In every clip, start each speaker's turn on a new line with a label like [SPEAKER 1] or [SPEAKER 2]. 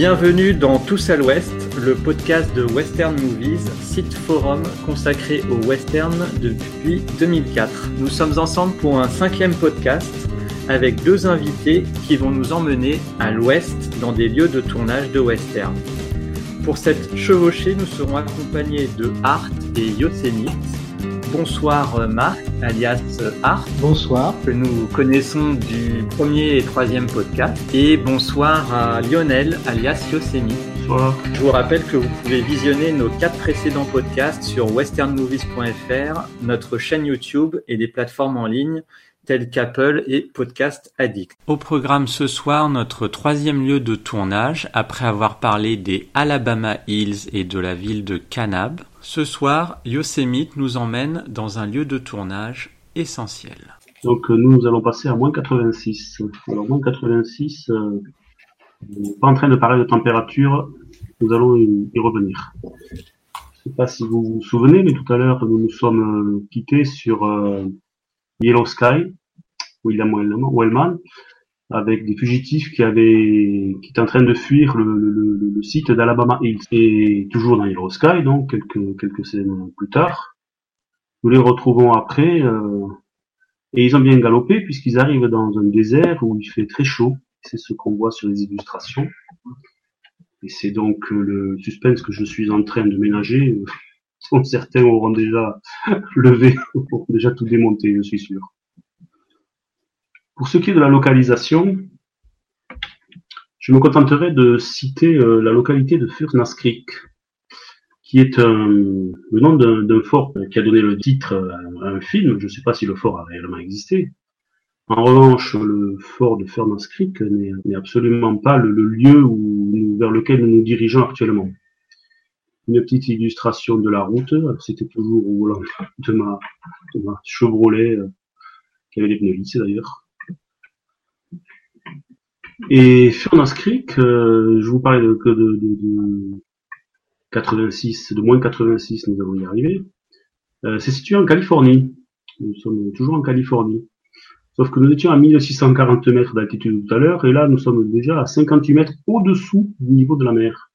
[SPEAKER 1] Bienvenue dans Tous à l'Ouest, le podcast de Western Movies, site forum consacré au western depuis 2004. Nous sommes ensemble pour un cinquième podcast avec deux invités qui vont nous emmener à l'ouest dans des lieux de tournage de western. Pour cette chevauchée, nous serons accompagnés de Art et Yosemite. Bonsoir euh, Marc, alias euh, Art.
[SPEAKER 2] Bonsoir.
[SPEAKER 1] Que nous connaissons du premier et troisième podcast. Et bonsoir à Lionel, alias Yosemite.
[SPEAKER 3] Bonsoir.
[SPEAKER 1] Je vous rappelle que vous pouvez visionner nos quatre précédents podcasts sur westernmovies.fr, notre chaîne YouTube et des plateformes en ligne tels qu'Apple et Podcast Addict. Au programme ce soir, notre troisième lieu de tournage, après avoir parlé des Alabama Hills et de la ville de Kanab. Ce soir, Yosemite nous emmène dans un lieu de tournage essentiel.
[SPEAKER 3] Donc euh, nous allons passer à moins 86. Alors moins 86, euh, pas en train de parler de température, nous allons y, y revenir. Je ne sais pas si vous vous souvenez, mais tout à l'heure nous nous sommes euh, quittés sur euh, Yellow Sky, William Wellman, avec des fugitifs qui avaient, qui étaient en train de fuir le, le, le, site d'Alabama Hills. Et toujours dans Yellow Sky, donc quelques quelques scènes plus tard, nous les retrouvons après, euh, et ils ont bien galopé puisqu'ils arrivent dans un désert où il fait très chaud. C'est ce qu'on voit sur les illustrations. Et c'est donc euh, le suspense que je suis en train de ménager. Euh, certains auront déjà levé, déjà tout démonté, je suis sûr. Pour ce qui est de la localisation, je me contenterai de citer euh, la localité de Furnace Creek, qui est le nom d'un fort qui a donné le titre à un film. Je ne sais pas si le fort a réellement existé. En revanche, le fort de Furnace Creek n'est absolument pas le, lieu vers lequel nous nous dirigeons actuellement. Une petite illustration de la route. C'était toujours au volant de ma, Chevrolet, euh, qui avait des pneus d'ailleurs. Et Furnace Creek, euh, je vous parlais de, de, de, de 86, de moins 86, nous allons y arriver. Euh, c'est situé en Californie. Nous sommes toujours en Californie. Sauf que nous étions à 1640 mètres d'altitude tout à l'heure, et là nous sommes déjà à 58 mètres au-dessous du niveau de la mer.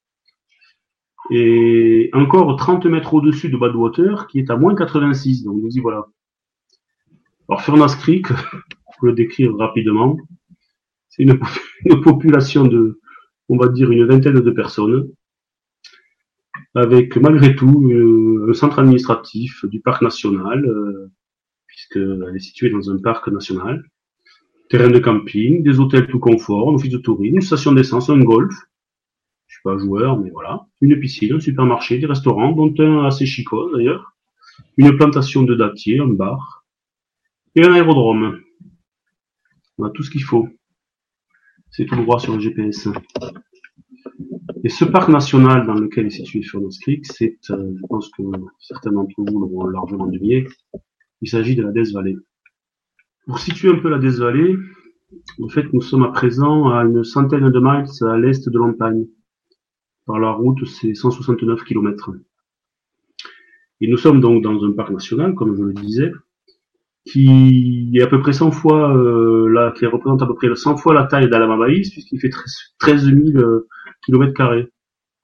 [SPEAKER 3] Et encore 30 mètres au-dessus de Badwater, qui est à moins 86, donc nous y voilà. Alors Furnace Creek, pour le décrire rapidement, c'est une, population de, on va dire, une vingtaine de personnes, avec malgré tout euh, un centre administratif du parc national, euh, puisqu'elle est située dans un parc national, terrain de camping, des hôtels tout confort, un office de tourisme, une station d'essence, un golf, je suis pas joueur, mais voilà, une piscine, un supermarché, des restaurants, dont un assez chicot d'ailleurs, une plantation de dattiers, un bar, et un aérodrome. On a tout ce qu'il faut. C'est tout droit sur le GPS. Et ce parc national dans lequel est situé Furnace Creek, c'est, euh, je pense que certains d'entre vous l'auront largement deviné, il s'agit de la Death Valley. Pour situer un peu la Death Valley, en fait, nous sommes à présent à une centaine de miles à l'est de l'Ontagne. Par la route, c'est 169 km. Et nous sommes donc dans un parc national, comme je le disais, qui est à peu près 100 fois, euh, la, qui représente à peu près 100 fois la taille d'Alabama Hills, puisqu'il fait 13 000 euh, kilomètres carrés.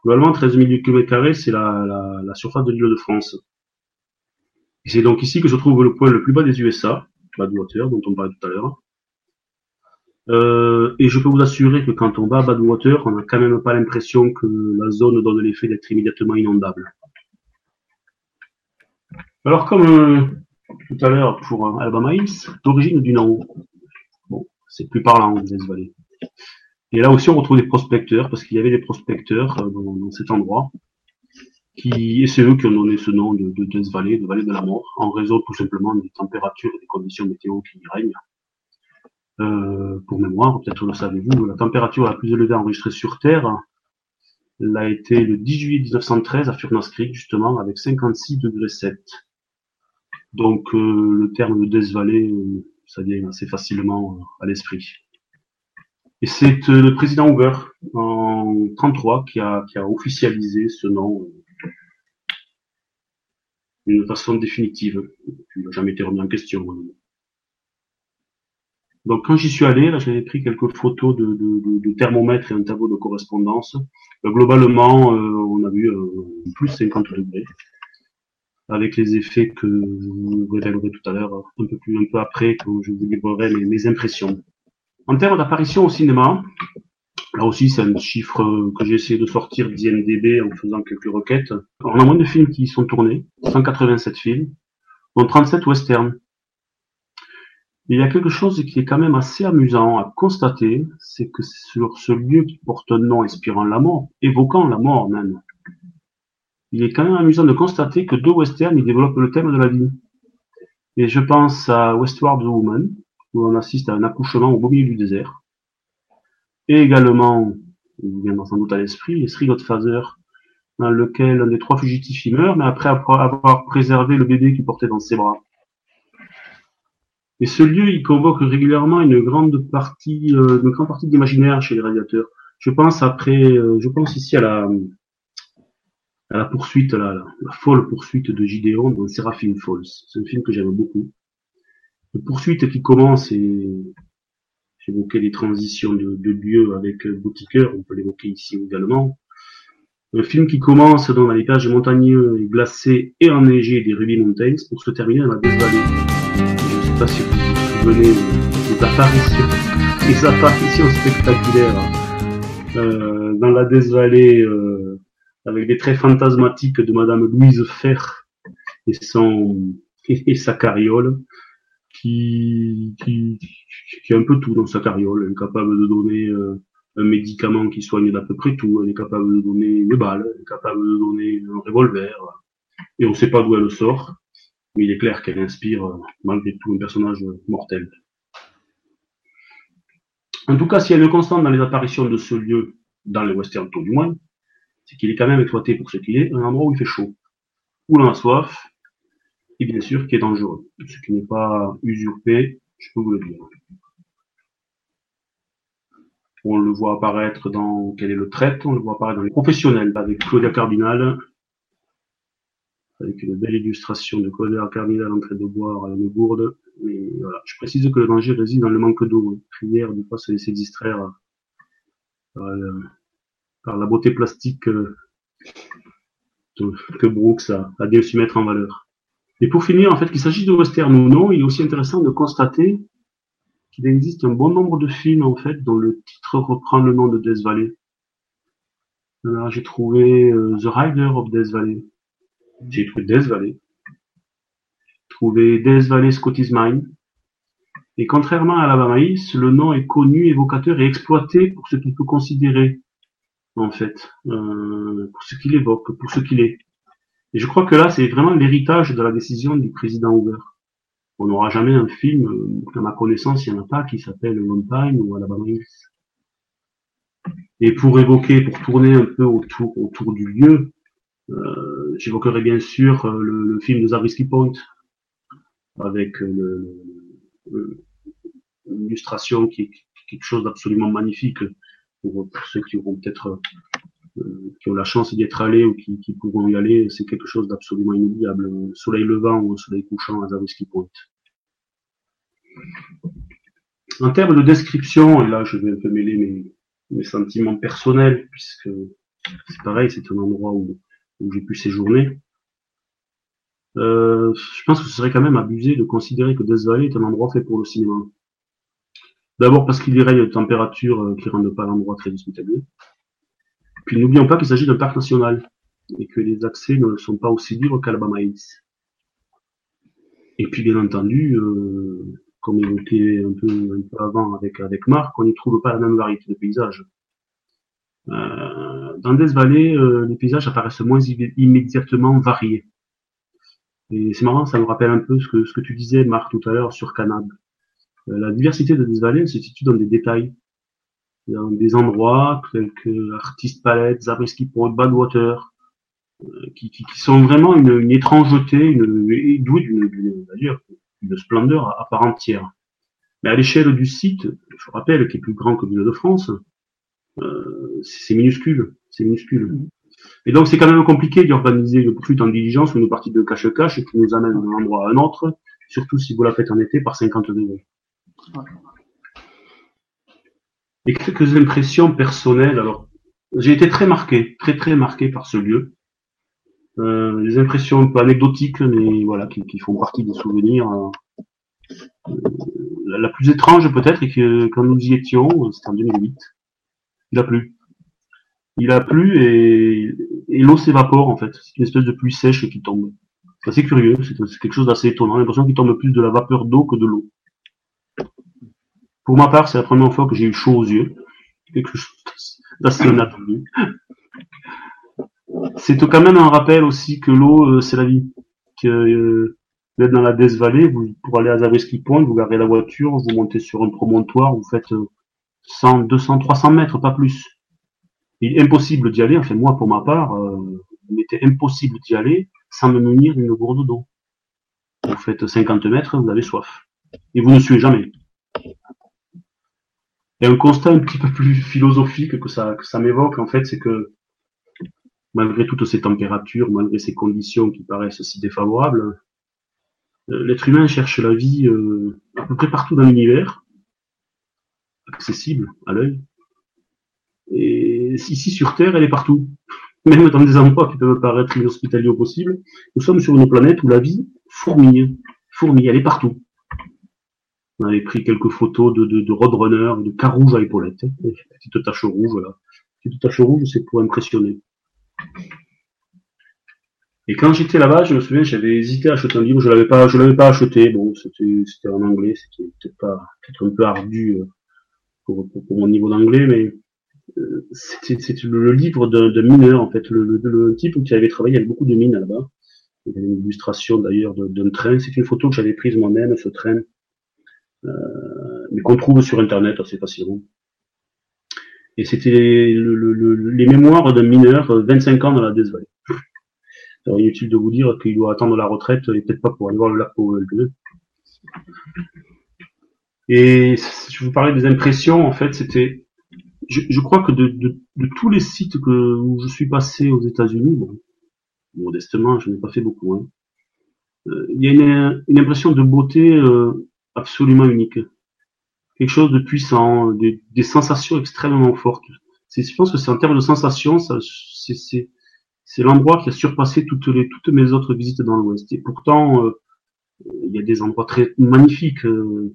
[SPEAKER 3] Globalement, 13 000 kilomètres carrés, c'est la, la, la surface de l'île de France. Et c'est donc ici que se trouve le point le plus bas des USA, Badwater, dont on parlait tout à l'heure. Euh, et je peux vous assurer que quand on va à Badwater, on n'a quand même pas l'impression que la zone donne l'effet d'être immédiatement inondable. Alors comme euh, tout à l'heure pour euh, Alabama Hills, l'origine du nom. Bon, c'est plus parlant, Death Valley. Et là aussi, on retrouve des prospecteurs, parce qu'il y avait des prospecteurs euh, dans, dans cet endroit, qui, et c'est eux qui ont donné ce nom de, de Death Valley, de vallée de la mort, en raison tout simplement des températures et des conditions météo qui y règnent. Euh, pour mémoire, peut-être le savez-vous, la température la plus élevée enregistrée sur Terre l'a été le 10 juillet 1913 à Furnace Creek, justement, avec 56 degrés 7. Donc euh, le terme de Death euh, ça vient assez facilement euh, à l'esprit. Et c'est le président Hoover en 33 qui a, qui officialisé ce nom d'une façon définitive. Il n'a jamais été remis en question. Donc quand j'y suis allé, là j'avais pris quelques photos de, de, thermomètre et un tableau de correspondance. Globalement, on a vu euh, plus 50 degrés, avec les effets que vous révélerai tout à l'heure, un peu plus un peu après, quand je vous livrerai mes, mes impressions. En termes d'apparition au cinéma, là aussi c'est un chiffre que j'ai essayé de sortir d'IMDB en faisant quelques requêtes. on a moins de films qui sont tournés, 187 films, dont 37 westerns il y a quelque chose qui est quand même assez amusant à constater, c'est que sur ce lieu qui porte un nom inspirant la mort, évoquant la mort même, il est quand même amusant de constater que deux westerns y développent le thème de la vie. Et je pense à Westward Woman, où on assiste à un accouchement au beau milieu du désert. Et également, vous viendra sans doute à l'esprit, Three Godfather, dans lequel un des trois fugitifs y meurt, mais après avoir préservé le bébé qu'il portait dans ses bras. Et ce lieu, il convoque régulièrement une grande partie, euh, une grande partie d'imaginaire chez les radiateurs. Je pense après, euh, je pense ici à la, à la poursuite, la, la, folle poursuite de Gideon dans Seraphim Falls. C'est un film que j'aime beaucoup. Une poursuite qui commence et j'évoquais les transitions de, de lieu avec Boutiqueur, on peut l'évoquer ici également. Un film qui commence dans les plages montagneux et glacées et enneigées des Ruby Mountains pour se terminer dans la basse vallée pas si vous vous souvenez des apparitions, des apparitions spectaculaires euh, dans la Desvallée euh, avec des traits fantasmatiques de Madame Louise Fer et son et sa carriole qui, qui, qui a un peu tout dans sa carriole. Elle est capable de donner euh, un médicament qui soigne d'à peu près tout. Elle est capable de donner une balle, elle est capable de donner un revolver. Et on ne sait pas d'où elle sort mais il est clair qu'elle inspire euh, malgré tout un personnage mortel. En tout cas, y a une constante dans les apparitions de ce lieu, dans les western tout du moins, c'est qu'il est quand même exploité pour ce qu'il est, un endroit où il fait chaud, où l'on a soif, et bien sûr qui est dangereux, ce qui n'est pas usurpé, je peux vous le dire. On le voit apparaître dans Quel est le traite, on le voit apparaître dans les professionnels, avec Claudia Cardinal, avec une belle illustration de Colère Cardinal en train de boire une gourde. Mais voilà, je précise que le danger réside dans le manque d'eau. Prière de ne pas se laisser distraire par, la beauté plastique que, que Brooks a, a su mettre en valeur. Et pour finir, en fait, qu'il s'agisse de western ou non, il est aussi intéressant de constater qu'il existe un bon nombre de films, en fait, dont le titre reprend le nom de Death Valley. j'ai trouvé euh, The Rider of Death Valley, j'ai trouvé Death Valley. Trouvé Death Valley Scottish Mine. Et contrairement à la Maïs, le nom est connu, évocateur et exploité pour ce qu'il peut considérer, en fait, euh, pour ce qu'il évoque, pour ce qu'il est. Et je crois que là, c'est vraiment l'héritage de la décision du président Hoover. On n'aura jamais un film, euh, à ma connaissance, il n'y en a pas, qui s'appelle Long Time ou Alabama Hills. Et pour évoquer, pour tourner un peu autour, autour du lieu, euh, j'évoquerai bien sûr euh, le, film de Zabriskie Point, avec euh, l'illustration qui est quelque chose d'absolument magnifique pour, ceux qui auront peut-être qui ont la chance d'y être allés ou qui, pourront y aller, c'est quelque chose d'absolument inoubliable. Soleil levant ou soleil couchant à Zabriskie Point. En termes de description, et là je vais un peu mêler mes, mes sentiments personnels, puisque c'est pareil, c'est un endroit où où j'ai pu séjourner. Euh, je pense que ce serait quand même abusé de considérer que Death Valley est un endroit fait pour le cinéma. D'abord parce qu'il y règne une température euh, qui rendent pas l'endroit très hospitalier. Puis n'oublions pas qu'il s'agit d'un parc national et que les accès ne sont pas aussi libres Hills. Et puis bien entendu, euh, comme évoqué un peu, un peu avant avec, avec Marc, on n'y trouve pas la même variété de paysages. Euh, dans Death Valley, euh, les paysages apparaissent moins immédiatement variés. Et c'est marrant, ça me rappelle un peu ce que, ce que tu disais, Marc, tout à l'heure sur Canab. Euh, la diversité de Death Valley se situe dans des détails, dans des endroits tels que Artist Palette, Zabriskie Point, Badwater, qui, qui, qui, sont vraiment une, une étrangeté, une, douée d'une, d'ailleurs, une splendeur à, part entière. Mais à l'échelle du site, je rappelle, qui est plus grand que l'île de France, euh, c'est minuscule, c'est minuscule. Et donc c'est quand même compliqué d'organiser une poursuite en diligence ou une partie de cache-cache qui nous amène d'un endroit à un autre, surtout si vous la faites en été par 50 degrés. Et quelques impressions personnelles. Alors, j'ai été très marqué, très très marqué par ce lieu. Euh, des impressions un peu anecdotiques, mais voilà, qui, font partie des souvenirs. Euh, la plus étrange peut-être est que quand nous y étions, c'était en 2008, il a plu. Il a plu et, et l'eau s'évapore en fait. C'est une espèce de pluie sèche qui tombe. C'est assez curieux, c'est quelque chose d'assez étonnant. J'ai l'impression qu'il tombe plus de la vapeur d'eau que de l'eau. Pour ma part, c'est la première fois que j'ai eu chaud aux yeux. Quelque chose d'assez. C'est quand même un rappel aussi que l'eau, euh, c'est la vie. Que euh, vous êtes dans la Death Valley, vous, pour aller à Zabriskie Point, vous garez la voiture, vous montez sur un promontoire, vous faites 100, 200, 300 mètres, pas plus. Il est impossible d'y aller, enfin moi pour ma part, euh, il m'était impossible d'y aller sans me munir d'une gourde d'eau. Vous faites 50 mètres, vous avez soif. Et vous ne suez jamais. Et un constat un petit peu plus philosophique que ça, que ça m'évoque, en fait, c'est que malgré toutes ces températures, malgré ces conditions qui paraissent si défavorables, euh, l'être humain cherche la vie euh, à peu près partout dans l'univers, accessible à l'œil. Et ici sur Terre, elle est partout. Même dans des endroits qui peuvent paraître inhospitaliers au possible, nous sommes sur une planète où la vie fourmille. Fourmille, elle est partout. On avait pris quelques photos de, de, de roadrunner, de cas rouges à épaulettes. Hein. Petite tache rouge, là. Petite tache rouge, c'est pour impressionner. Et quand j'étais là-bas, je me souviens, j'avais hésité à acheter un livre, je l'avais pas, je l'avais pas acheté. Bon, c'était, en anglais, c'était peut-être pas, peut-être un peu ardu euh, pour, pour, mon niveau d'anglais, mais euh, c'était, le, livre de, mineur en fait, le, le, type qui avait travaillé avec beaucoup de mines là-bas. Il y avait une illustration d'ailleurs d'un train. C'est une photo que j'avais prise moi-même, ce train mais qu'on trouve sur Internet assez facilement. Et c'était les mémoires d'un mineur, 25 euh, ans dans la Death Valley. Alors, inutile de vous dire qu'il doit attendre la retraite et peut-être pas pour aller voir le lac. Et je vous parlais des impressions, en fait, c'était, je, crois que de, de, tous les sites que, où je suis passé aux États-Unis, bon, modestement, je n'ai pas fait beaucoup, hein, euh, il y a une, une, impression de beauté euh, absolument unique. Quelque chose de puissant, des, des sensations extrêmement fortes. C'est, je pense que c'est en termes de sensations, ça, c'est, c'est, c'est l'endroit qui a surpassé toutes les, toutes mes autres visites dans l'Ouest. Et pourtant, euh, il y a des endroits très magnifiques, euh,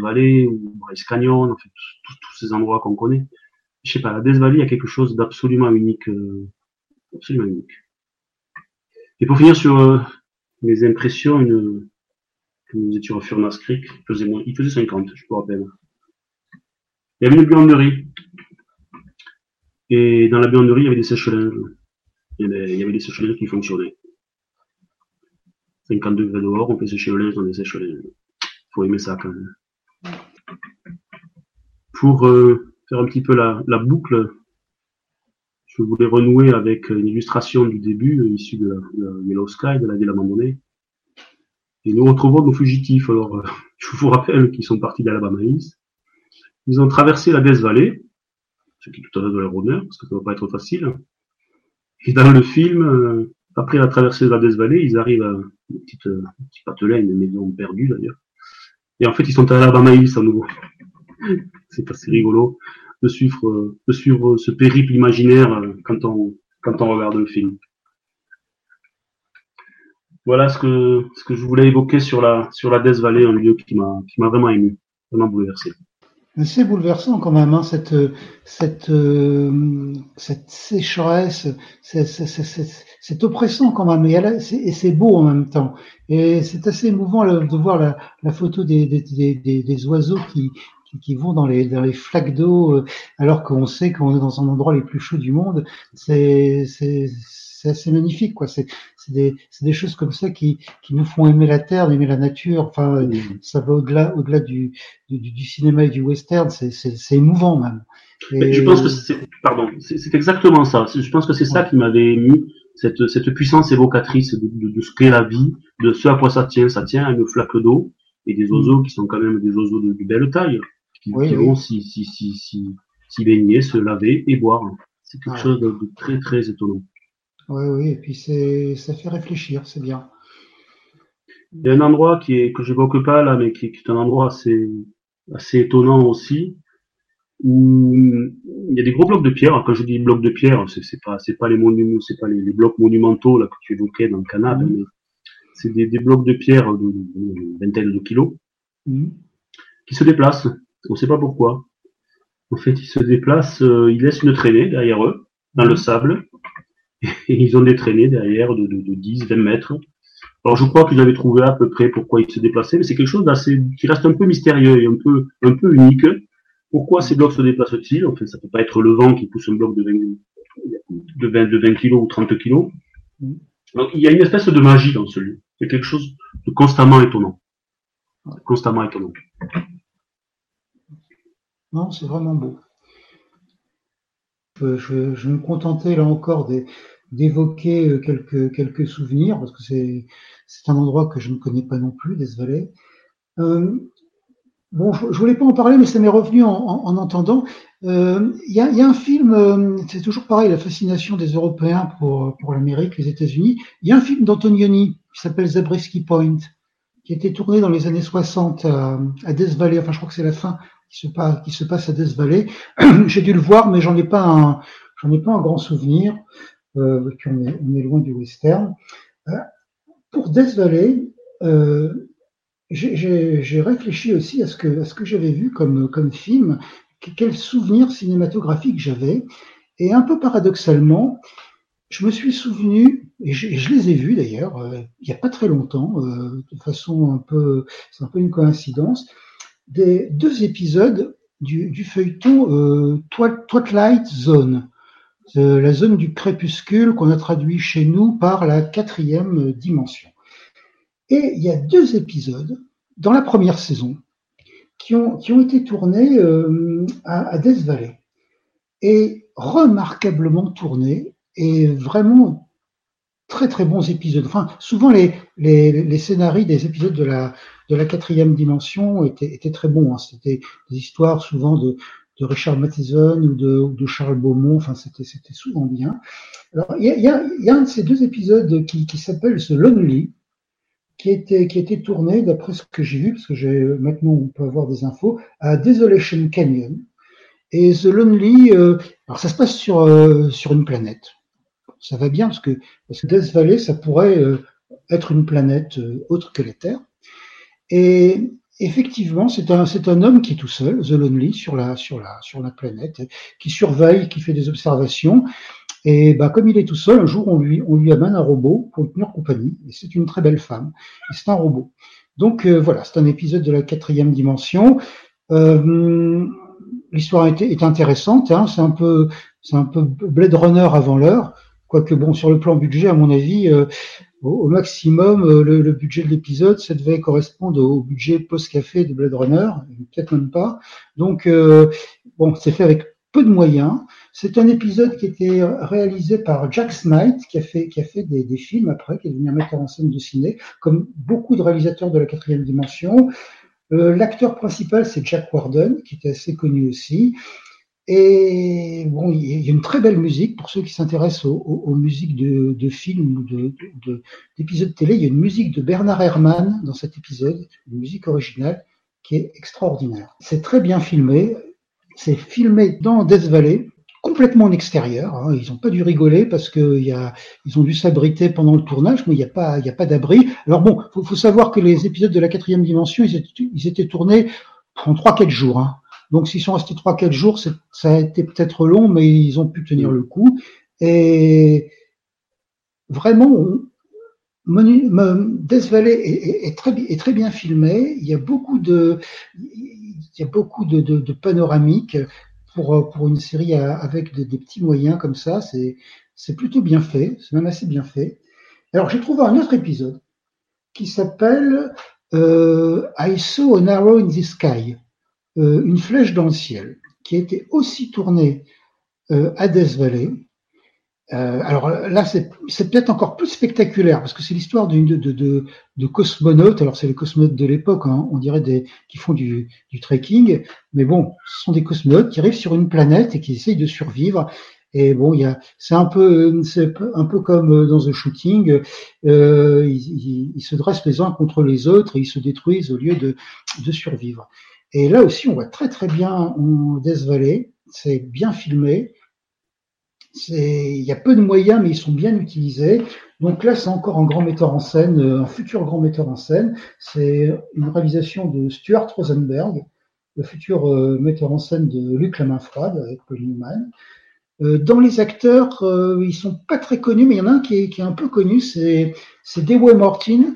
[SPEAKER 3] Valley ou Bryce Canyon, en fait, tous, ces endroits qu'on connaît. Je sais pas, la Death Valley, a quelque chose d'absolument unique, euh, absolument unique. Et pour finir sur euh, mes impressions, une, nous étions à Furnace Creek, il faisait, moins, il faisait 50, je me rappelle. Il y avait une buanderie. Et dans la buanderie, il y avait des sèches-linges. Il, y avait des sèches-linges qui fonctionnaient. 50 degrés dehors, on fait sécher le linge dans des sèches-linges. Faut aimer ça quand même. Pour euh, faire un petit peu la, la, boucle, je voulais renouer avec une illustration du début, euh, issue de, de Yellow Sky, de la ville abandonnée. Et nous retrouvons nos fugitifs. Alors, euh, je vous rappelle qu'ils sont partis d'Alabama Ils ont traversé la Death Valley, ce qui est tout à fait de leur honneur, parce que ça ne va pas être facile. Et dans le film, euh, après la traversée de la Death Valley, ils arrivent à une petite, euh, un petit patelin, une maison perdue d'ailleurs. Et en fait, ils sont à Alabama à nouveau. C'est assez rigolo de suivre, de suivre ce périple imaginaire quand on, quand on regarde le film voilà ce que ce que je voulais évoquer sur la sur la Death Valley, un lieu qui m'a qui m'a vraiment ému, vraiment bouleversé.
[SPEAKER 2] C'est bouleversant quand même, hein, cette cette euh, cette sécheresse, c'est oppressant quand même, et, c'est beau en même temps. Et c'est assez émouvant de voir la, la photo des, des, des, des, oiseaux qui, qui vont dans les dans les flaques d'eau, euh, alors qu'on sait qu'on est dans un endroit les plus chauds du monde. C'est c'est assez magnifique, quoi. C'est des, des choses comme ça qui, qui nous font aimer la terre, aimer la nature. Enfin, ça va au-delà, au-delà du, du, du, cinéma et du western. C'est émouvant même.
[SPEAKER 3] Et... Je pense que c'est, pardon, c'est exactement ça. Je pense que c'est ça qui m'avait ému, cette, cette puissance évocatrice de, de, de ce qu'est la vie, de ce à quoi ça tient. Ça tient à une flaque d'eau et des oiseaux qui sont quand même des oiseaux de, belle taille, qui, vont s'y si, si, si, si, baigner, se laver et boire. C'est quelque chose de très très étonnant.
[SPEAKER 2] Oui, oui, et puis c'est, ça fait réfléchir, c'est bien.
[SPEAKER 3] Il y a un endroit qui est, que j'évoque pas là, mais qui, est un endroit assez, assez étonnant aussi. où il y a des gros blocs de pierre. Quand je dis blocs de pierre, c'est, c'est pas c'est pas les monuments, c'est pas les, blocs monumentaux là que tu évoquais dans le canal, mmh. mais c'est des, des, blocs de pierre de, vingtaine de kilos mmh. qui se déplacent. On ne sait pas pourquoi. En fait, ils se déplacent, euh, ils laissent une traînée derrière eux dans le sable et ils ont des traînées derrière de, de, de 10, 20 mètres. Alors je crois qu'ils avaient trouvé à peu près pourquoi ils se déplaçaient, mais c'est quelque chose qui reste un peu mystérieux et un peu un peu unique. Pourquoi ces blocs se déplacent-ils? En fait, ça peut pas être le vent qui pousse un bloc de 20, de 20, de 20 kilos ou 30 kilos. Donc il y a une espèce de magie dans ce lieu. C'est quelque chose de constamment étonnant. Constamment étonnant.
[SPEAKER 2] Non, c'est vraiment beau. Je, je, je, vais me contenter là encore d'évoquer euh, quelques, quelques souvenirs, parce que c'est un endroit que je ne connais pas non plus, des Valley. Euh, bon, je, je voulais pas en parler, mais ça m'est revenu en, en, entendant. Euh, il y, a, y, a, un film, euh, c'est toujours pareil, la fascination des Européens pour, pour l'Amérique, les États-Unis. Il y a un film d'Antonioni qui s'appelle Zabriskie Point, qui a été tourné dans les années 60 à, à Death Valley. Enfin, je crois que c'est la fin qui se passe, qui se passe à Death Valley. J'ai dû le voir, mais j'en ai pas un, j'en ai pas un grand souvenir. Euh, on, est, loin du western. Euh, pour Death Valley, euh, j'ai réfléchi aussi à ce que, j'avais vu comme, film, quels souvenirs cinématographiques j'avais. Et un peu paradoxalement, je me suis souvenu, et je, les ai vus d'ailleurs, euh, il n'y a pas très longtemps, euh, de façon un peu, c'est un peu une coïncidence, des deux épisodes du, feuilleton Twilight Zone, la zone du crépuscule qu'on a traduit chez nous par la quatrième dimension. Et il y a deux épisodes dans la première saison qui ont, qui ont été tournés euh, à, à Death Valley et remarquablement tournés et vraiment très très bons épisodes. Enfin, souvent les, les, les scénarios des épisodes de la, de la quatrième dimension étaient, étaient très bons. Hein. C'était des histoires souvent de, de Richard Matheson ou de, de, Charles Beaumont. Enfin, c'était, c'était souvent bien. Alors, il y a, y, a, y a, un de ces deux épisodes qui, qui s'appelle The Lonely, qui était, qui était tourné, d'après ce que j'ai vu, parce que j'ai, maintenant on peut avoir des infos, à Desolation Canyon. Et The Lonely, euh, alors ça se passe sur, euh, sur une planète. Ça va bien parce que, parce que Death Valley, ça pourrait euh, être une planète euh, autre que la Terre. Et effectivement, c'est un, c'est un homme qui est tout seul, The Lonely, sur la, sur la, sur la planète, qui surveille, qui fait des observations. Et bah, comme il est tout seul, un jour, on lui, on lui amène un robot pour lui tenir compagnie. Et c'est une très belle femme. Et c'est un robot. Donc euh, voilà, c'est un épisode de la quatrième dimension. Euh, L'histoire est, est, intéressante. Hein, c'est un peu, c'est un peu Blade Runner avant l'heure. Quoique bon, sur le plan budget, à mon avis, euh, au, maximum, euh, le, budget de l'épisode, ça devait correspondre au budget post-café de Blade Runner, peut-être même pas. Donc, euh, bon, c'est fait avec peu de moyens. C'est un épisode qui était réalisé par Jack Smite, qui a fait, des, films après, qui est devenu metteur en scène de ciné, comme beaucoup de réalisateurs de la quatrième dimension. Euh, L'acteur principal, c'est Jack Warden, qui était assez connu aussi. Et bon, il y a une très belle musique pour ceux qui s'intéressent aux, musiques de, films ou d'épisodes de, télé. Il y a une musique de Bernard Herrmann dans cet épisode, une musique originale qui est extraordinaire. C'est très bien filmé. C'est filmé dans Death Valley, complètement en extérieur. Hein. Ils n'ont pas dû rigoler parce que y a, ils ont dû s'abriter pendant le tournage, mais il n'y a pas, d'abri. Alors bon, faut, faut savoir que les épisodes de la quatrième dimension, ils étaient, ils étaient tournés en trois quatre jours. Hein. Donc s'ils sont restés trois quatre jours, ça a été peut-être long, mais ils ont pu tenir le coup. Et vraiment, Death Valley est, très, bien filmé. Il y a beaucoup de, panoramiques pour, une série avec des, petits moyens comme ça. C'est, c'est plutôt bien fait. C'est même assez bien fait. Alors j'ai trouvé un autre épisode qui s'appelle euh, I saw an arrow in the sky. Euh, une flèche dans le ciel, qui a été aussi tournée euh, à Death Valley. Euh, alors là, c'est peut-être encore plus spectaculaire parce que c'est l'histoire de, de, de, de, cosmonautes. Alors c'est les cosmonautes de l'époque, hein, on dirait des qui font du, du trekking, mais bon, ce sont des cosmonautes qui arrivent sur une planète et qui essayent de survivre. Et bon, il y a, c'est un peu, c'est un peu comme dans un shooting. Euh, ils, ils, ils, se dressent les uns contre les autres et ils se détruisent au lieu de, de survivre. Et là aussi, on voit très très bien en Death. C'est bien filmé. Il y a peu de moyens, mais ils sont bien utilisés. Donc là, c'est encore un grand metteur en scène, un futur grand metteur en scène. C'est une réalisation de Stuart Rosenberg, le futur euh, metteur en scène de Luc la main froide avec Pauline Newman. Euh, dans les acteurs, euh, ils sont pas très connus, mais il y en a un qui est, qui est un peu connu, c'est Dewey Martin.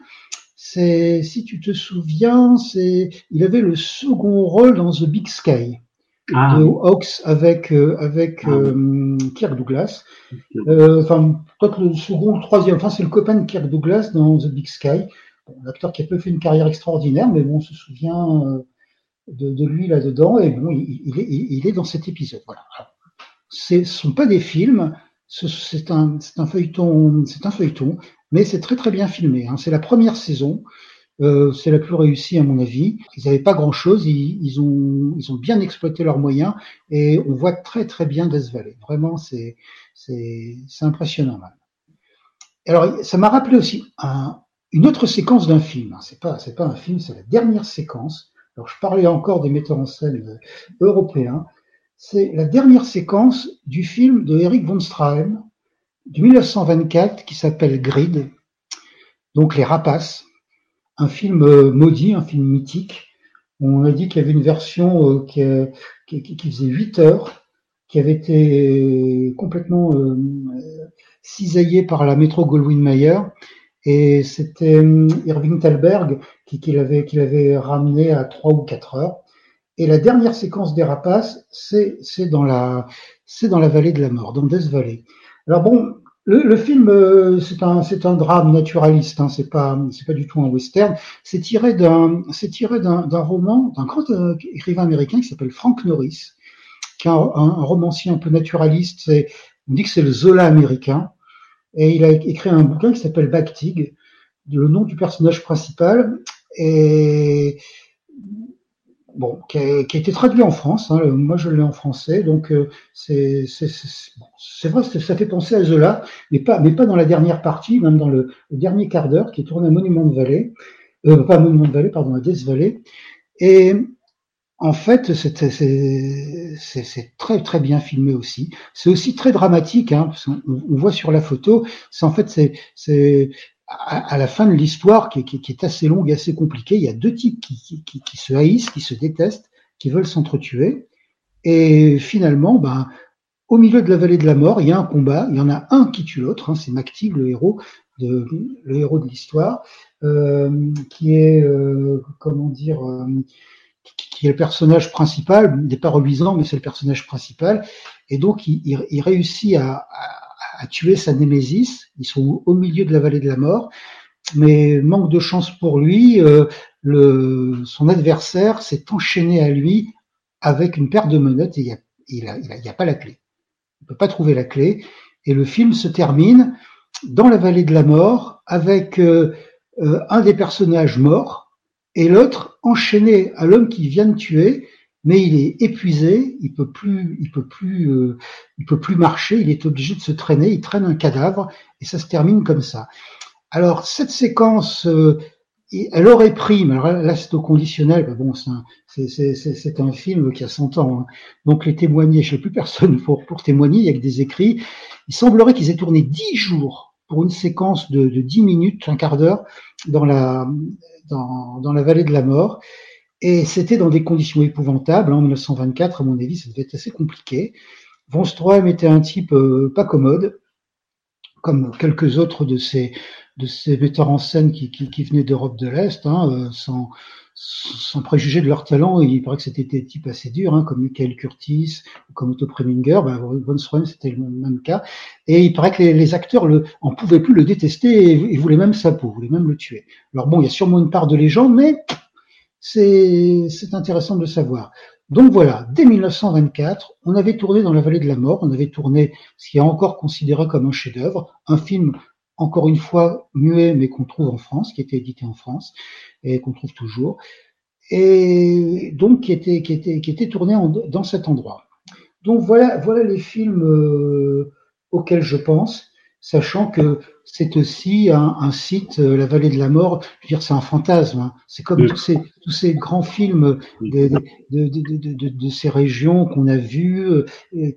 [SPEAKER 2] C'est si tu te souviens, c'est il avait le second rôle dans The Big Sky ah. de Hawks avec euh, avec ah. euh, Kirk Douglas. Euh, enfin, peut-être le second, le troisième. Enfin, c'est le copain de Kirk Douglas dans The Big Sky. Bon, L'acteur qui a peu fait une carrière extraordinaire, mais bon, on se souvient de, de lui là-dedans. Et bon, il, il, est, il, est dans cet épisode. Voilà ce sont pas des films, c'est un, un, feuilleton, c'est un feuilleton, mais c'est très très bien filmé. Hein. C'est la première saison, euh, c'est la plus réussie à mon avis. Ils n'avaient pas grand chose, ils, ils, ont, ils ont bien exploité leurs moyens et on voit très très bien Death Valley. Vraiment, c'est impressionnant. Alors, ça m'a rappelé aussi un, une autre séquence d'un film. Hein. C'est pas c'est pas un film, c'est la dernière séquence. Alors, je parlais encore des metteurs en scène européens c'est la dernière séquence du film de Eric von Strahem de 1924 qui s'appelle Grid, donc Les Rapaces, un film euh, maudit, un film mythique. On a dit qu'il y avait une version euh, qui, euh, qui, faisait 8 heures, qui avait été complètement cisaillée par la métro Goldwyn-Mayer. Et c'était Irving Thalberg qui, l'avait, ramené à 3 ou 4 heures. Et la dernière séquence des rapaces, c'est dans la dans la vallée de la mort, dans Death Valley. Alors bon, le, film euh, c'est un un drame naturaliste, hein, c'est pas pas du tout un western. C'est tiré d'un roman d'un grand euh, écrivain américain qui s'appelle Frank Norris, qui est un, un, romancier un peu naturaliste. On dit que c'est le Zola américain. Et il a écrit un bouquin qui s'appelle Bactig, le nom du personnage principal. Et bon, qui a, qui a, été traduit en France. Hein, moi, je l'ai en français, donc euh, c'est c'est vrai, ça fait penser à Zola, mais pas mais pas dans la dernière partie, même dans le, dernier quart d'heure, qui est tourné à Monument de Vallée, euh, pas à Monument de Vallée, pardon, à Death Valley. Et en fait, c'est très très bien filmé aussi. C'est aussi très dramatique, hein, parce on, on, voit sur la photo. C'est en fait c'est à, la fin de l'histoire, qui, qui, qui, est assez longue, assez compliquée, il y a deux types qui, qui se haïssent, qui se détestent, qui veulent s'entretuer. Et finalement, ben, au milieu de la vallée de la mort, il y a un combat. Il y en a un qui tue l'autre. Hein, c'est Mactig, le héros de le héros de l'histoire, euh, qui est euh, comment dire, euh, qui est le personnage principal. Il n'est pas reluisant, mais c'est le personnage principal. Et donc, il, il, il réussit à, à a tué sa némésis. Ils sont au milieu de la vallée de la mort. Mais manque de chance pour lui, euh, son adversaire s'est enchaîné à lui avec une paire de menottes et il n'y a, pas la clé. Il peut pas trouver la clé. Et le film se termine dans la vallée de la mort avec euh, euh, un des personnages morts et l'autre enchaîné à l'homme qui vient de tuer mais il est épuisé, il peut plus, il peut plus, euh, il peut plus marcher, il est obligé de se traîner, il traîne un cadavre et ça se termine comme ça. Alors cette séquence, euh, elle aurait pris, mais là c'est au conditionnel, bon c'est un, film qui a 100 ans, hein. donc les témoigner, je n'ai plus personne pour, témoigner, il y a que des écrits. Il semblerait qu'ils aient tourné 10 jours pour une séquence de, de 10 minutes, un quart d'heure, dans la, dans la vallée de la mort. Et c'était dans des conditions épouvantables. En 1924, à mon avis, ça devait être assez compliqué. Von Stroheim était un type euh, pas commode, comme quelques autres de ces de ces metteurs en scène qui, qui, qui venaient d'Europe de l'Est, hein, euh, sans, sans préjuger de leur talent. Il paraît que c'était des types assez durs, hein, comme Michael Curtis, comme Otto Preminger. Ben, Von Stroheim, c'était le même cas. Et il paraît que les, les acteurs le, en pouvaient plus le détester et, et voulaient même sa peau, voulaient même le tuer. Alors bon, il y a sûrement une part de légende, mais c'est intéressant de le savoir. Donc voilà, dès 1924, on avait tourné dans la vallée de la mort, on avait tourné ce qui est encore considéré comme un chef-d'œuvre, un film encore une fois muet mais qu'on trouve en France, qui était édité en France et qu'on trouve toujours, et donc qui était tourné dans cet endroit. Donc voilà voilà les films euh, auxquels je pense. Sachant que c'est aussi un, site, euh, la vallée de la mort. Je veux dire, c'est un fantasme. Hein. C'est comme tous ces tous ces grands films de, de, de, ces régions qu'on a vus, euh,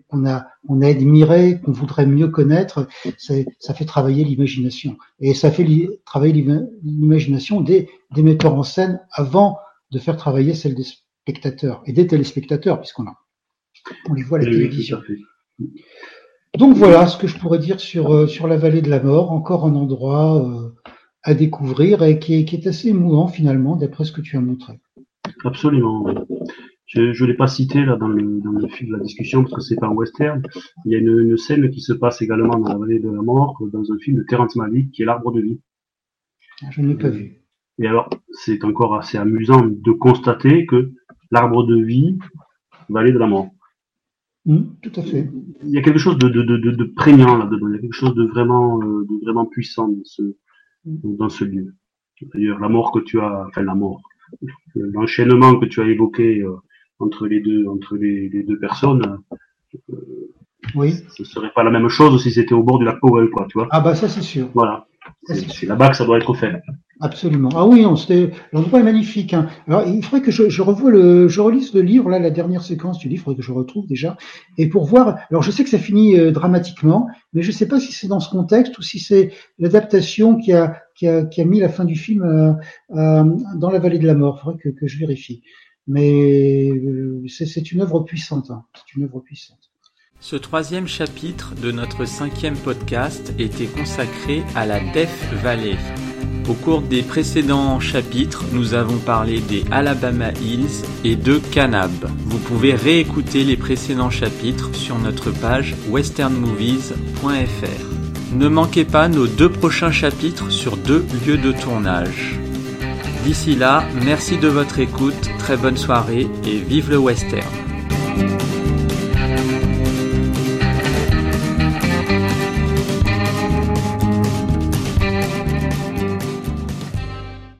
[SPEAKER 2] qu'on a on a admiré, qu'on voudrait mieux connaître. Ça fait travailler l'imagination et ça fait travailler l'imagination des des metteurs en scène avant de faire travailler celle des spectateurs et des téléspectateurs, puisqu'on a on les voit à la télévision. Donc voilà ce que je pourrais dire sur, euh, sur la vallée de la mort, encore un endroit euh, à découvrir et qui est, qui est assez émouvant finalement, d'après ce que tu as montré.
[SPEAKER 3] Absolument. Je ne l'ai pas cité là dans le, dans le fil de la discussion parce que c'est pas un western. Il y a une, une, scène qui se passe également dans la vallée de la mort, dans un film de Terrence Malick qui est L'arbre de vie.
[SPEAKER 2] Ah, je ne l'ai pas vu.
[SPEAKER 3] Et alors, c'est encore assez amusant de constater que l'arbre de vie, vallée de la mort.
[SPEAKER 2] Mmh, tout à fait.
[SPEAKER 3] Il y a quelque chose de, de, de, de prégnant là-dedans. Il y a quelque chose de vraiment, euh, de vraiment puissant dans ce, mmh. dans ce lieu. D'ailleurs, la mort que tu as, enfin la mort, l'enchaînement que tu as évoqué euh, entre les deux, entre les, les deux personnes, euh,
[SPEAKER 2] oui.
[SPEAKER 3] ce serait pas la même chose si c'était au bord du lac Powell, quoi, tu vois.
[SPEAKER 2] Ah bah ça c'est sûr.
[SPEAKER 3] Voilà. C'est là-bas que ça doit être fait.
[SPEAKER 2] Absolument. Ah oui, l'endroit est magnifique. Hein. Alors il faudrait que je, revoie le, je relise le livre là, la dernière séquence du livre que je retrouve déjà, et pour voir. Alors je sais que ça finit euh, dramatiquement, mais je sais pas si c'est dans ce contexte ou si c'est l'adaptation qui a, qui a qui a mis la fin du film euh, euh, dans la vallée de la mort. Il faudrait que, que je vérifie. Mais c'est une œuvre puissante. Hein. C'est une œuvre puissante.
[SPEAKER 1] Ce troisième chapitre de notre cinquième podcast était consacré à la Death Valley. Au cours des précédents chapitres, nous avons parlé des Alabama Hills et de Canab. Vous pouvez réécouter les précédents chapitres sur notre page westernmovies.fr. Ne manquez pas nos deux prochains chapitres sur deux lieux de tournage. D'ici là, merci de votre écoute, très bonne soirée et vive le western.